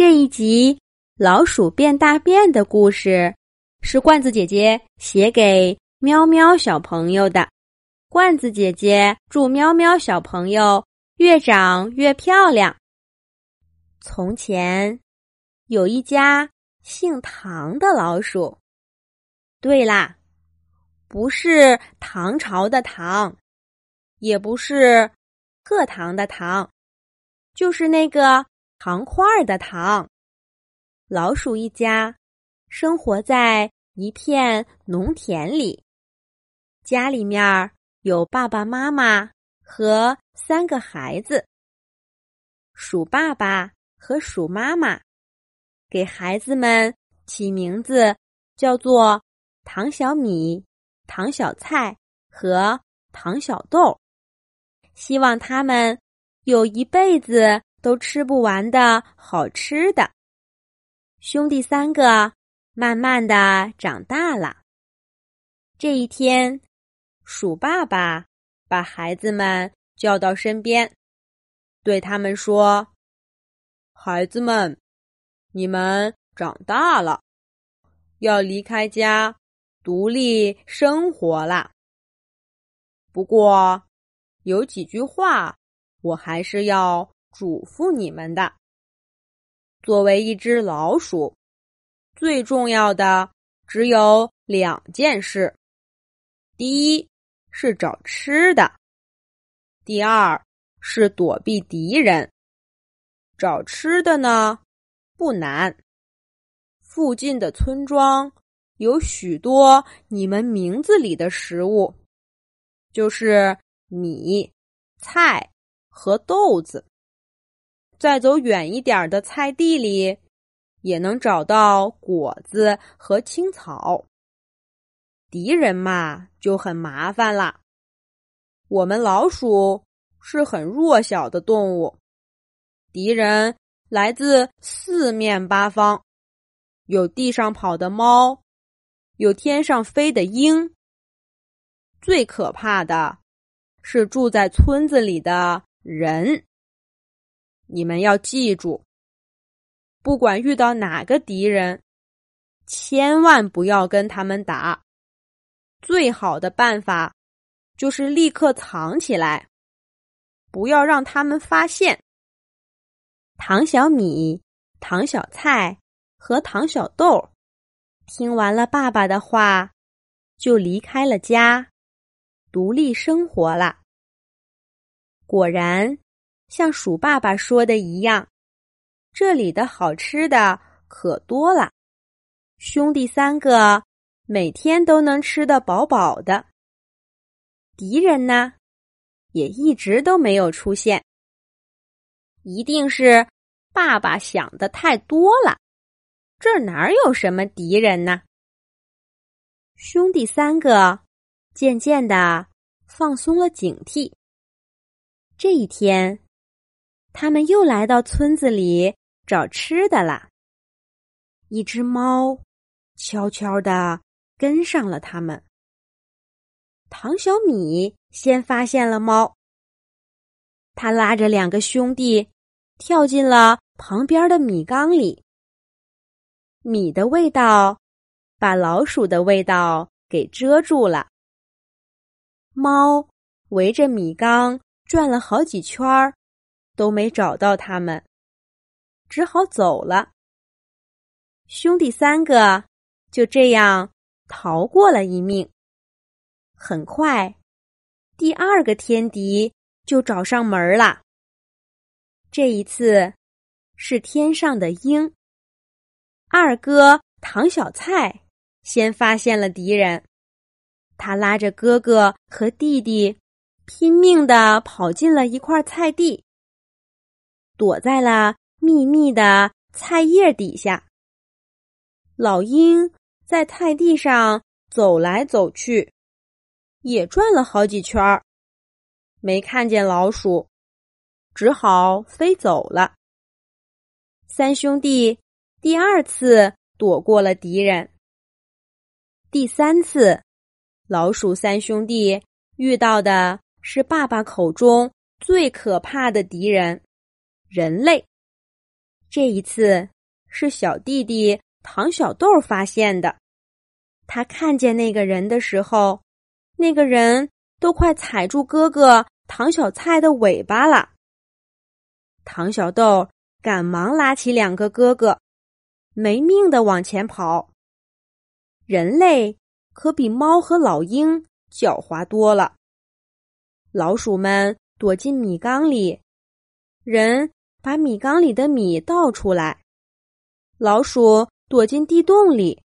这一集《老鼠变大便》的故事是罐子姐姐写给喵喵小朋友的。罐子姐姐祝喵喵小朋友越长越漂亮。从前有一家姓唐的老鼠。对啦，不是唐朝的唐，也不是课堂的堂，就是那个。糖块的糖，老鼠一家生活在一片农田里。家里面有爸爸妈妈和三个孩子。鼠爸爸和鼠妈妈给孩子们起名字，叫做唐小米、唐小菜和唐小豆，希望他们有一辈子。都吃不完的好吃的，兄弟三个慢慢的长大了。这一天，鼠爸爸把孩子们叫到身边，对他们说：“孩子们，你们长大了，要离开家，独立生活啦。不过，有几句话，我还是要。”嘱咐你们的，作为一只老鼠，最重要的只有两件事：第一是找吃的，第二是躲避敌人。找吃的呢不难，附近的村庄有许多你们名字里的食物，就是米、菜和豆子。再走远一点的菜地里，也能找到果子和青草。敌人嘛，就很麻烦了。我们老鼠是很弱小的动物，敌人来自四面八方，有地上跑的猫，有天上飞的鹰。最可怕的是住在村子里的人。你们要记住，不管遇到哪个敌人，千万不要跟他们打。最好的办法就是立刻藏起来，不要让他们发现。唐小米、唐小菜和唐小豆听完了爸爸的话，就离开了家，独立生活了。果然。像鼠爸爸说的一样，这里的好吃的可多了，兄弟三个每天都能吃得饱饱的。敌人呢，也一直都没有出现。一定是爸爸想的太多了，这哪有什么敌人呢？兄弟三个渐渐的放松了警惕。这一天。他们又来到村子里找吃的了。一只猫悄悄的跟上了他们。唐小米先发现了猫，他拉着两个兄弟跳进了旁边的米缸里。米的味道把老鼠的味道给遮住了。猫围着米缸转了好几圈儿。都没找到他们，只好走了。兄弟三个就这样逃过了一命。很快，第二个天敌就找上门了。这一次是天上的鹰。二哥唐小菜先发现了敌人，他拉着哥哥和弟弟，拼命的跑进了一块菜地。躲在了密密的菜叶底下。老鹰在菜地上走来走去，也转了好几圈儿，没看见老鼠，只好飞走了。三兄弟第二次躲过了敌人。第三次，老鼠三兄弟遇到的是爸爸口中最可怕的敌人。人类这一次是小弟弟唐小豆发现的。他看见那个人的时候，那个人都快踩住哥哥唐小菜的尾巴了。唐小豆赶忙拉起两个哥哥，没命的往前跑。人类可比猫和老鹰狡猾多了。老鼠们躲进米缸里，人。把米缸里的米倒出来，老鼠躲进地洞里，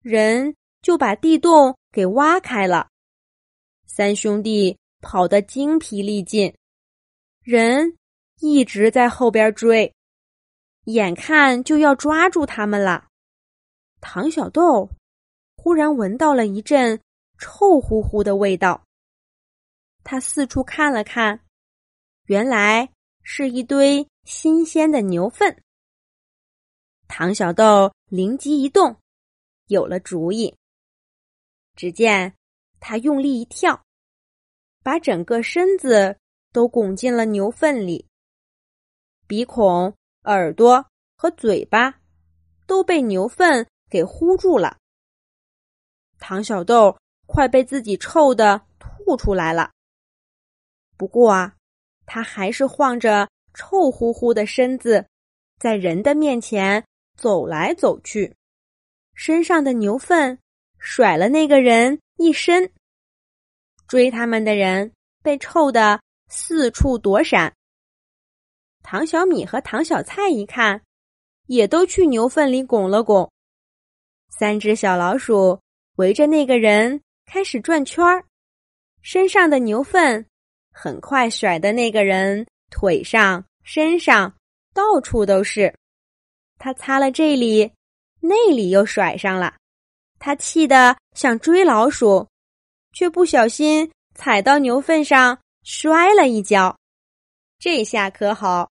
人就把地洞给挖开了。三兄弟跑得精疲力尽，人一直在后边追，眼看就要抓住他们了。唐小豆忽然闻到了一阵臭乎乎的味道，他四处看了看，原来是一堆。新鲜的牛粪，唐小豆灵机一动，有了主意。只见他用力一跳，把整个身子都拱进了牛粪里，鼻孔、耳朵和嘴巴都被牛粪给糊住了。唐小豆快被自己臭的吐出来了。不过啊，他还是晃着。臭乎乎的身子，在人的面前走来走去，身上的牛粪甩了那个人一身。追他们的人被臭得四处躲闪。唐小米和唐小菜一看，也都去牛粪里拱了拱。三只小老鼠围着那个人开始转圈儿，身上的牛粪很快甩的那个人。腿上、身上到处都是，他擦了这里，那里又甩上了。他气得想追老鼠，却不小心踩到牛粪上，摔了一跤。这下可好，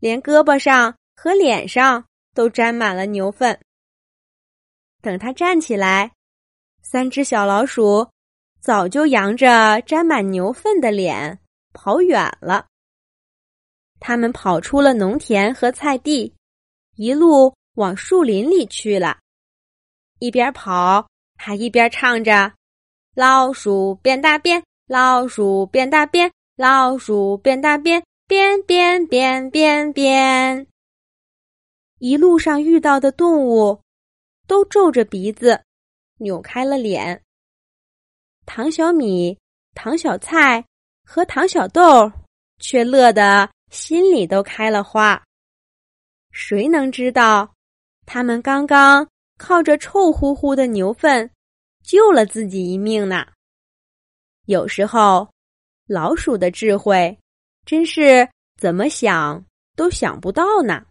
连胳膊上和脸上都沾满了牛粪。等他站起来，三只小老鼠早就扬着沾满牛粪的脸跑远了。他们跑出了农田和菜地，一路往树林里去了。一边跑，还一边唱着：“老鼠变大变，老鼠变大变，老鼠变大变，变变变变变。”一路上遇到的动物都皱着鼻子，扭开了脸。唐小米、唐小菜和唐小豆却乐得。心里都开了花。谁能知道，他们刚刚靠着臭乎乎的牛粪救了自己一命呢？有时候，老鼠的智慧真是怎么想都想不到呢。